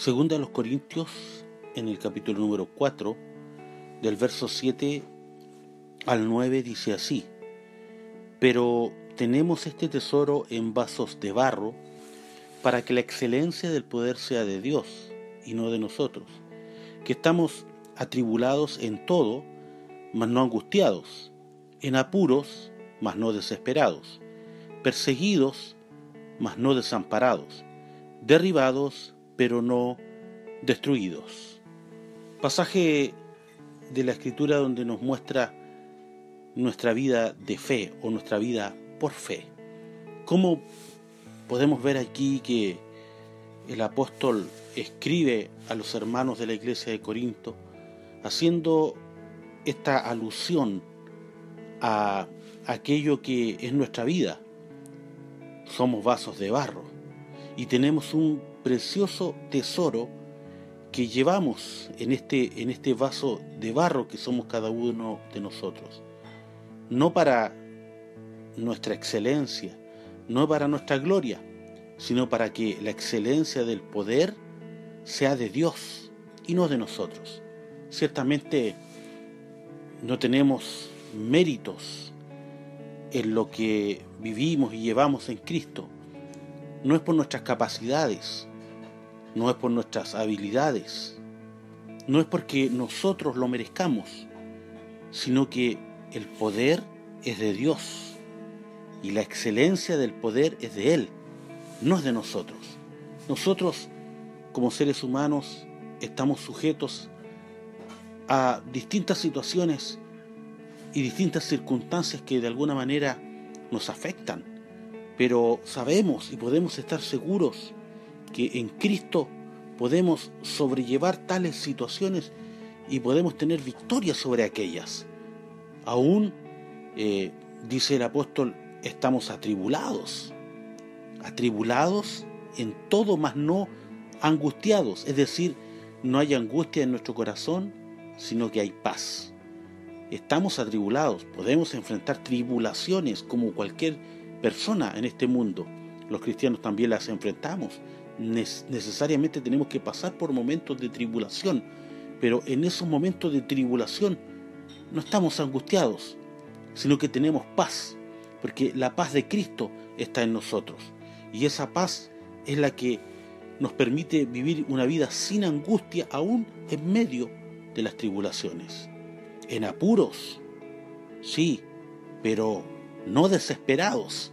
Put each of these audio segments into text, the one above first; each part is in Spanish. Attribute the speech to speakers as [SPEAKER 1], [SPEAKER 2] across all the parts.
[SPEAKER 1] Segunda a los Corintios, en el capítulo número 4, del verso 7 al 9, dice así, pero tenemos este tesoro en vasos de barro, para que la excelencia del poder sea de Dios y no de nosotros, que estamos atribulados en todo, mas no angustiados, en apuros, mas no desesperados, perseguidos, mas no desamparados, derribados, pero no destruidos. Pasaje de la escritura donde nos muestra nuestra vida de fe o nuestra vida por fe. ¿Cómo podemos ver aquí que el apóstol escribe a los hermanos de la iglesia de Corinto haciendo esta alusión a aquello que es nuestra vida? Somos vasos de barro y tenemos un precioso tesoro que llevamos en este, en este vaso de barro que somos cada uno de nosotros. No para nuestra excelencia, no para nuestra gloria, sino para que la excelencia del poder sea de Dios y no de nosotros. Ciertamente no tenemos méritos en lo que vivimos y llevamos en Cristo. No es por nuestras capacidades, no es por nuestras habilidades, no es porque nosotros lo merezcamos, sino que el poder es de Dios y la excelencia del poder es de Él, no es de nosotros. Nosotros, como seres humanos, estamos sujetos a distintas situaciones y distintas circunstancias que de alguna manera nos afectan, pero sabemos y podemos estar seguros que en Cristo podemos sobrellevar tales situaciones y podemos tener victoria sobre aquellas. Aún, eh, dice el apóstol, estamos atribulados, atribulados en todo, mas no angustiados, es decir, no hay angustia en nuestro corazón, sino que hay paz. Estamos atribulados, podemos enfrentar tribulaciones como cualquier persona en este mundo. Los cristianos también las enfrentamos. Necesariamente tenemos que pasar por momentos de tribulación, pero en esos momentos de tribulación no estamos angustiados, sino que tenemos paz, porque la paz de Cristo está en nosotros. Y esa paz es la que nos permite vivir una vida sin angustia aún en medio de las tribulaciones. En apuros, sí, pero no desesperados.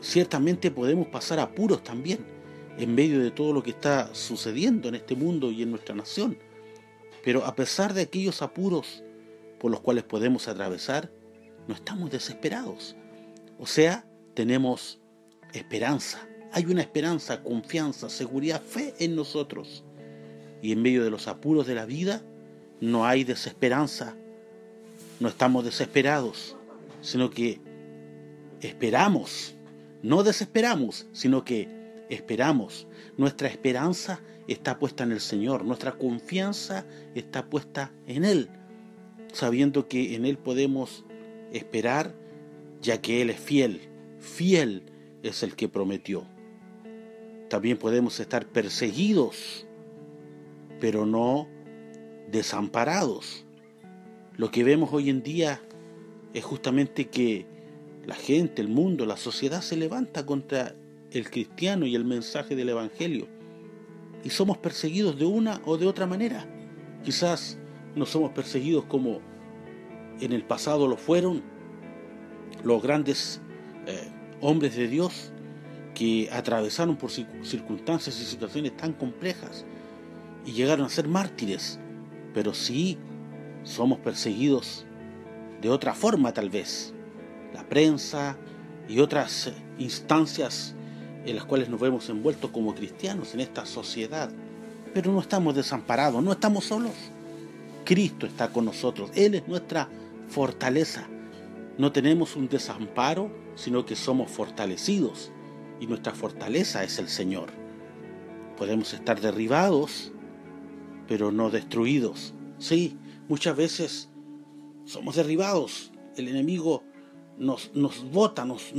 [SPEAKER 1] Ciertamente podemos pasar apuros también en medio de todo lo que está sucediendo en este mundo y en nuestra nación. Pero a pesar de aquellos apuros por los cuales podemos atravesar, no estamos desesperados. O sea, tenemos esperanza. Hay una esperanza, confianza, seguridad, fe en nosotros. Y en medio de los apuros de la vida no hay desesperanza. No estamos desesperados, sino que esperamos. No desesperamos, sino que esperamos. Nuestra esperanza está puesta en el Señor, nuestra confianza está puesta en Él sabiendo que en Él podemos esperar, ya que Él es fiel. Fiel es el que prometió. También podemos estar perseguidos, pero no desamparados. Lo que vemos hoy en día es justamente que la gente, el mundo, la sociedad se levanta contra el cristiano y el mensaje del Evangelio. Y somos perseguidos de una o de otra manera. Quizás no somos perseguidos como en el pasado lo fueron los grandes eh, hombres de Dios que atravesaron por circunstancias y situaciones tan complejas y llegaron a ser mártires, pero sí somos perseguidos de otra forma tal vez. La prensa y otras instancias en las cuales nos vemos envueltos como cristianos en esta sociedad. Pero no estamos desamparados, no estamos solos. Cristo está con nosotros. Él es nuestra fortaleza. No tenemos un desamparo, sino que somos fortalecidos. Y nuestra fortaleza es el Señor. Podemos estar derribados, pero no destruidos. Sí, muchas veces somos derribados. El enemigo nos, nos bota, nos,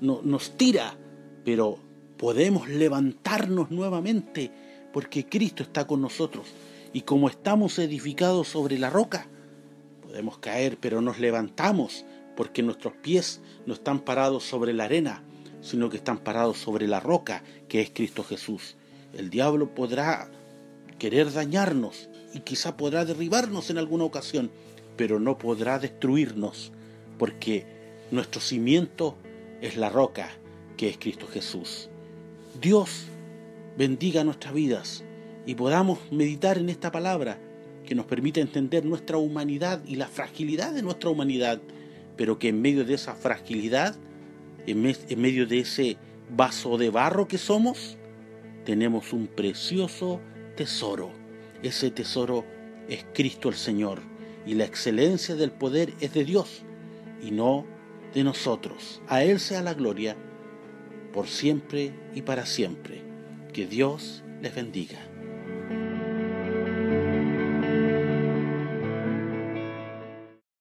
[SPEAKER 1] nos tira, pero podemos levantarnos nuevamente porque Cristo está con nosotros. Y como estamos edificados sobre la roca, podemos caer, pero nos levantamos, porque nuestros pies no están parados sobre la arena, sino que están parados sobre la roca, que es Cristo Jesús. El diablo podrá querer dañarnos y quizá podrá derribarnos en alguna ocasión, pero no podrá destruirnos, porque nuestro cimiento es la roca, que es Cristo Jesús. Dios bendiga nuestras vidas y podamos meditar en esta palabra que nos permite entender nuestra humanidad y la fragilidad de nuestra humanidad, pero que en medio de esa fragilidad, en, medio de ese vaso de barro que somos, tenemos un precioso tesoro. Ese tesoro es Cristo el Señor y la excelencia del poder es de Dios y no de nosotros. A Él sea la gloria por siempre y para siempre. Que Dios les bendiga.